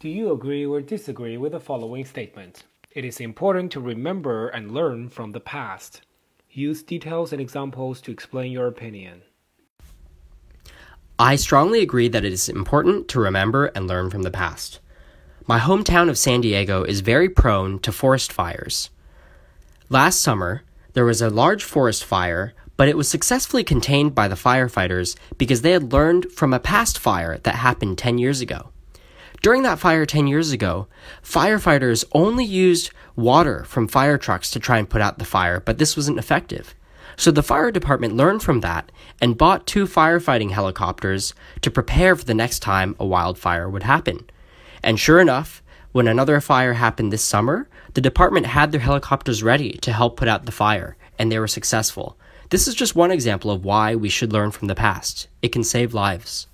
Do you agree or disagree with the following statement? It is important to remember and learn from the past. Use details and examples to explain your opinion. I strongly agree that it is important to remember and learn from the past. My hometown of San Diego is very prone to forest fires. Last summer, there was a large forest fire, but it was successfully contained by the firefighters because they had learned from a past fire that happened 10 years ago. During that fire 10 years ago, firefighters only used water from fire trucks to try and put out the fire, but this wasn't effective. So the fire department learned from that and bought two firefighting helicopters to prepare for the next time a wildfire would happen. And sure enough, when another fire happened this summer, the department had their helicopters ready to help put out the fire, and they were successful. This is just one example of why we should learn from the past. It can save lives.